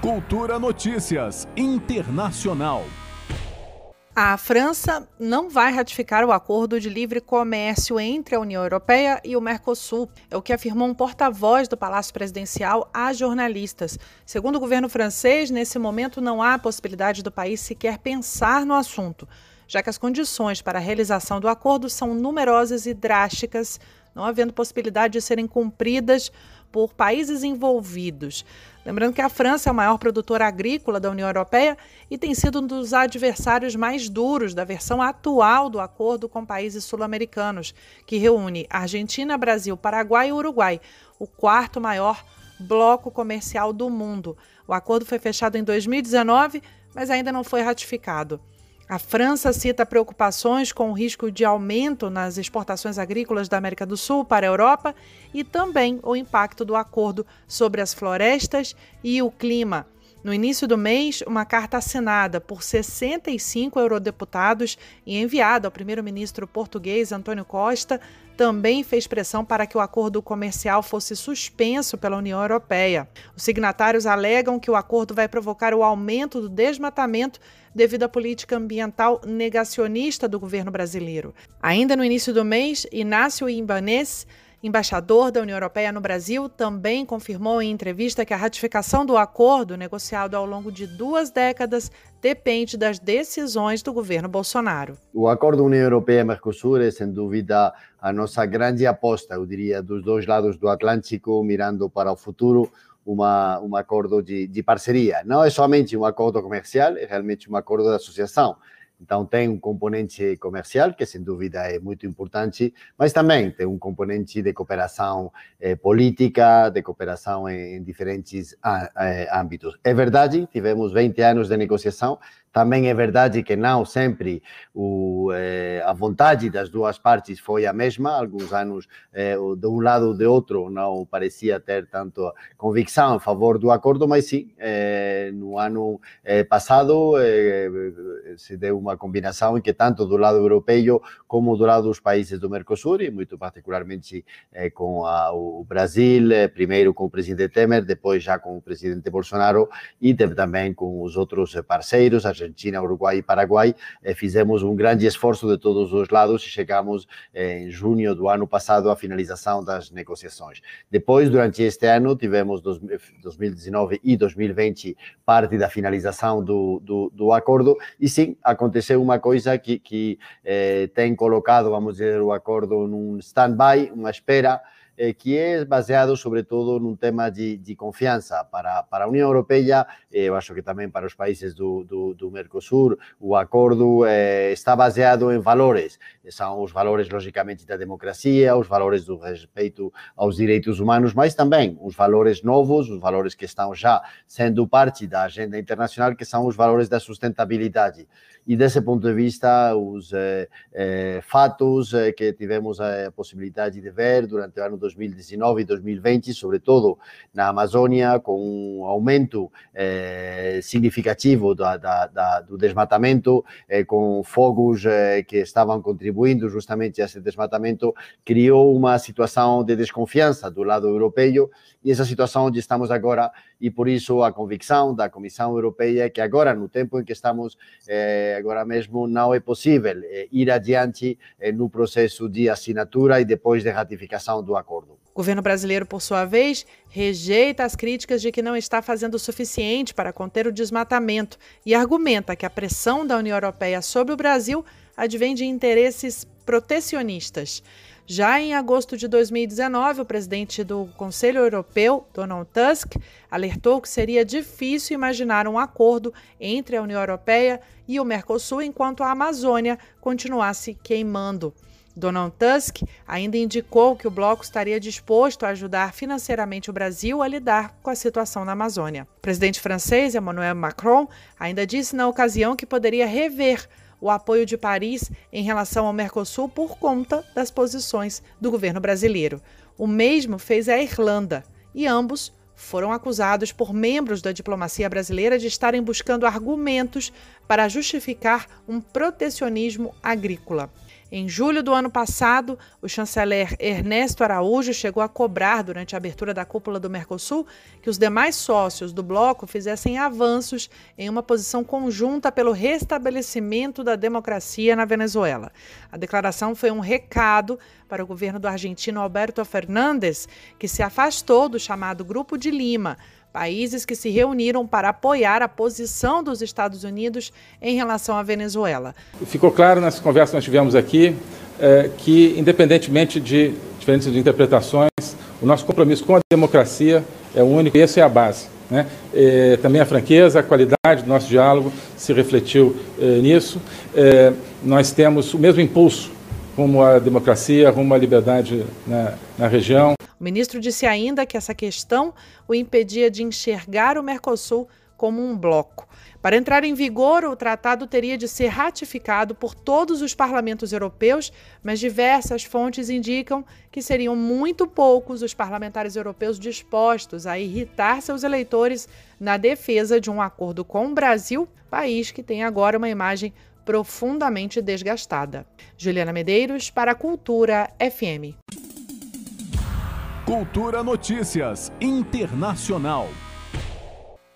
Cultura Notícias Internacional. A França não vai ratificar o acordo de livre comércio entre a União Europeia e o Mercosul, é o que afirmou um porta-voz do Palácio Presidencial a jornalistas. Segundo o governo francês, nesse momento não há possibilidade do país sequer pensar no assunto, já que as condições para a realização do acordo são numerosas e drásticas, não havendo possibilidade de serem cumpridas por países envolvidos. Lembrando que a França é o maior produtor agrícola da União Europeia e tem sido um dos adversários mais duros da versão atual do acordo com países sul-americanos, que reúne Argentina, Brasil, Paraguai e Uruguai, o quarto maior bloco comercial do mundo. O acordo foi fechado em 2019, mas ainda não foi ratificado. A França cita preocupações com o risco de aumento nas exportações agrícolas da América do Sul para a Europa e também o impacto do acordo sobre as florestas e o clima. No início do mês, uma carta assinada por 65 eurodeputados e enviada ao primeiro-ministro português Antônio Costa também fez pressão para que o acordo comercial fosse suspenso pela União Europeia. Os signatários alegam que o acordo vai provocar o aumento do desmatamento devido à política ambiental negacionista do governo brasileiro. Ainda no início do mês, Inácio Ibanez embaixador da União Europeia no Brasil, também confirmou em entrevista que a ratificação do acordo, negociado ao longo de duas décadas, depende das decisões do governo Bolsonaro. O acordo União Europeia-Mercosul é, sem dúvida, a nossa grande aposta, eu diria, dos dois lados do Atlântico, mirando para o futuro. Uma, um acordo de, de parceria. Não é somente um acordo comercial, é realmente um acordo de associação. Então, tem um componente comercial, que sem dúvida é muito importante, mas também tem um componente de cooperação eh, política, de cooperação em, em diferentes eh, âmbitos. É verdade, tivemos 20 anos de negociação, também é verdade que não sempre o, eh, a vontade das duas partes foi a mesma. Alguns anos, eh, de um lado ou de outro, não parecia ter tanto convicção a favor do acordo, mas sim, eh, no ano eh, passado eh, se deu uma combinação em que tanto do lado europeu como do lado dos países do Mercosul, e muito particularmente eh, com a, o Brasil, primeiro com o presidente Temer, depois já com o presidente Bolsonaro e também com os outros parceiros, Argentina, Uruguai e Paraguai, eh, fizemos um grande esforço de todos os lados e chegamos eh, em junho do ano passado à finalização das negociações. Depois, durante este ano, tivemos 2019 e 2020 parte da finalização do, do, do acordo e sim, aconteceu uma coisa que, que eh, tem colocado, vamos dizer, o acordo num stand-by, uma espera, eh, que é baseado sobretudo num tema de, de confiança para, para a União Europeia, eh, eu acho que também para os países do, do, do Mercosul, o acordo eh, está baseado em valores, são os valores, logicamente, da democracia, os valores do respeito aos direitos humanos, mas também os valores novos, os valores que estão já sendo parte da agenda internacional, que são os valores da sustentabilidade. E desse ponto de vista, os eh, eh, fatos eh, que tivemos a possibilidade de ver durante o ano 2019 e 2020, sobretudo na Amazônia, com um aumento eh, significativo da, da, da, do desmatamento, eh, com fogos eh, que estavam contribuindo justamente a esse desmatamento, criou uma situação de desconfiança do lado europeu e essa situação onde estamos agora e por isso a convicção da Comissão Europeia é que agora, no tempo em que estamos agora mesmo, não é possível ir adiante no processo de assinatura e depois de ratificação do acordo. O governo brasileiro, por sua vez, rejeita as críticas de que não está fazendo o suficiente para conter o desmatamento e argumenta que a pressão da União Europeia sobre o Brasil advém de interesses protecionistas. Já em agosto de 2019, o presidente do Conselho Europeu, Donald Tusk, alertou que seria difícil imaginar um acordo entre a União Europeia e o Mercosul enquanto a Amazônia continuasse queimando. Donald Tusk ainda indicou que o bloco estaria disposto a ajudar financeiramente o Brasil a lidar com a situação na Amazônia. O presidente francês Emmanuel Macron ainda disse na ocasião que poderia rever o apoio de Paris em relação ao Mercosul por conta das posições do governo brasileiro. O mesmo fez a Irlanda e ambos foram acusados por membros da diplomacia brasileira de estarem buscando argumentos para justificar um protecionismo agrícola. Em julho do ano passado, o chanceler Ernesto Araújo chegou a cobrar, durante a abertura da cúpula do Mercosul, que os demais sócios do bloco fizessem avanços em uma posição conjunta pelo restabelecimento da democracia na Venezuela. A declaração foi um recado para o governo do argentino Alberto Fernandes, que se afastou do chamado Grupo de Lima países que se reuniram para apoiar a posição dos Estados Unidos em relação à Venezuela. Ficou claro nas conversas que nós tivemos aqui é, que, independentemente de diferentes interpretações, o nosso compromisso com a democracia é único e essa é a base. Né? É, também a franqueza, a qualidade do nosso diálogo se refletiu é, nisso. É, nós temos o mesmo impulso rumo à democracia, rumo à liberdade na, na região. O ministro disse ainda que essa questão o impedia de enxergar o Mercosul como um bloco. Para entrar em vigor, o tratado teria de ser ratificado por todos os parlamentos europeus, mas diversas fontes indicam que seriam muito poucos os parlamentares europeus dispostos a irritar seus eleitores na defesa de um acordo com o Brasil, país que tem agora uma imagem profundamente desgastada. Juliana Medeiros, para a Cultura FM. Cultura Notícias Internacional.